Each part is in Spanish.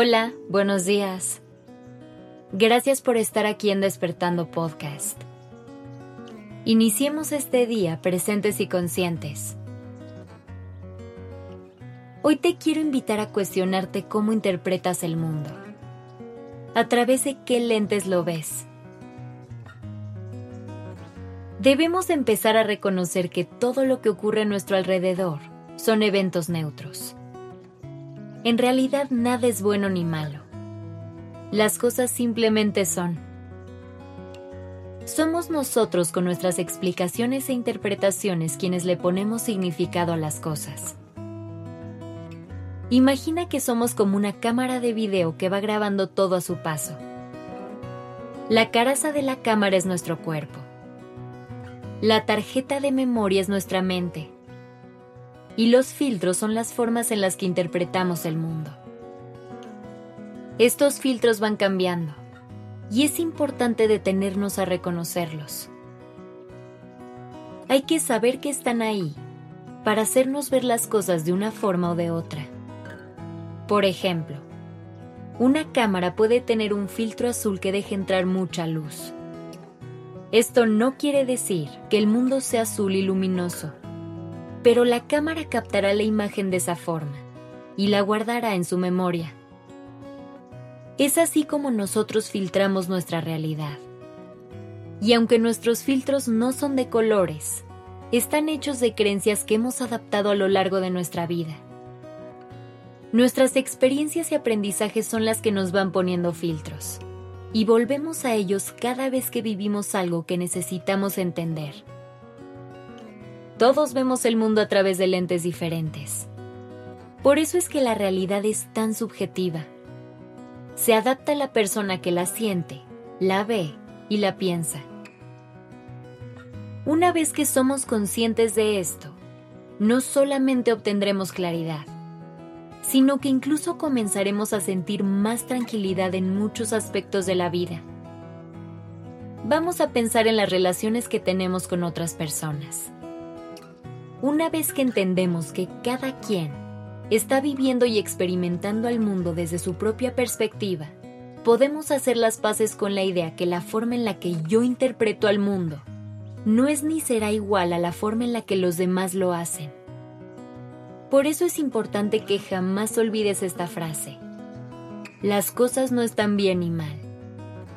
Hola, buenos días. Gracias por estar aquí en Despertando Podcast. Iniciemos este día presentes y conscientes. Hoy te quiero invitar a cuestionarte cómo interpretas el mundo. ¿A través de qué lentes lo ves? Debemos empezar a reconocer que todo lo que ocurre a nuestro alrededor son eventos neutros. En realidad nada es bueno ni malo. Las cosas simplemente son. Somos nosotros con nuestras explicaciones e interpretaciones quienes le ponemos significado a las cosas. Imagina que somos como una cámara de video que va grabando todo a su paso. La caraza de la cámara es nuestro cuerpo. La tarjeta de memoria es nuestra mente y los filtros son las formas en las que interpretamos el mundo. Estos filtros van cambiando y es importante detenernos a reconocerlos. Hay que saber que están ahí para hacernos ver las cosas de una forma o de otra. Por ejemplo, una cámara puede tener un filtro azul que deje entrar mucha luz. Esto no quiere decir que el mundo sea azul y luminoso, pero la cámara captará la imagen de esa forma y la guardará en su memoria. Es así como nosotros filtramos nuestra realidad. Y aunque nuestros filtros no son de colores, están hechos de creencias que hemos adaptado a lo largo de nuestra vida. Nuestras experiencias y aprendizajes son las que nos van poniendo filtros, y volvemos a ellos cada vez que vivimos algo que necesitamos entender. Todos vemos el mundo a través de lentes diferentes. Por eso es que la realidad es tan subjetiva. Se adapta a la persona que la siente, la ve y la piensa. Una vez que somos conscientes de esto, no solamente obtendremos claridad, sino que incluso comenzaremos a sentir más tranquilidad en muchos aspectos de la vida. Vamos a pensar en las relaciones que tenemos con otras personas. Una vez que entendemos que cada quien está viviendo y experimentando al mundo desde su propia perspectiva, podemos hacer las paces con la idea que la forma en la que yo interpreto al mundo no es ni será igual a la forma en la que los demás lo hacen. Por eso es importante que jamás olvides esta frase. Las cosas no están bien ni mal,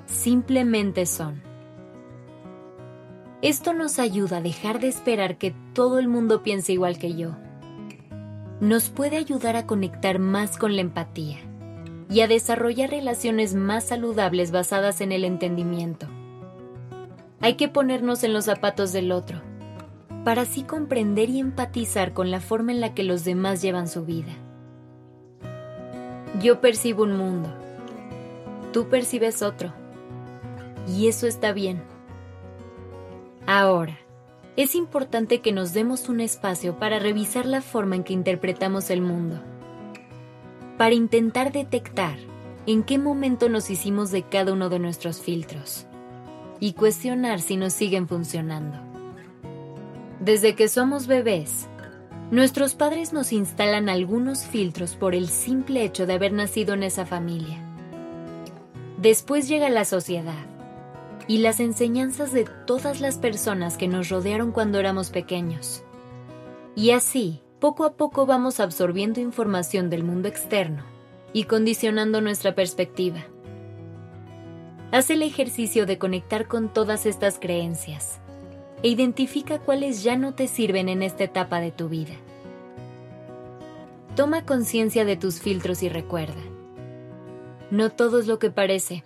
simplemente son. Esto nos ayuda a dejar de esperar que todo el mundo piense igual que yo. Nos puede ayudar a conectar más con la empatía y a desarrollar relaciones más saludables basadas en el entendimiento. Hay que ponernos en los zapatos del otro, para así comprender y empatizar con la forma en la que los demás llevan su vida. Yo percibo un mundo, tú percibes otro, y eso está bien. Ahora, es importante que nos demos un espacio para revisar la forma en que interpretamos el mundo, para intentar detectar en qué momento nos hicimos de cada uno de nuestros filtros y cuestionar si nos siguen funcionando. Desde que somos bebés, nuestros padres nos instalan algunos filtros por el simple hecho de haber nacido en esa familia. Después llega la sociedad y las enseñanzas de todas las personas que nos rodearon cuando éramos pequeños. Y así, poco a poco vamos absorbiendo información del mundo externo y condicionando nuestra perspectiva. Haz el ejercicio de conectar con todas estas creencias e identifica cuáles ya no te sirven en esta etapa de tu vida. Toma conciencia de tus filtros y recuerda, no todo es lo que parece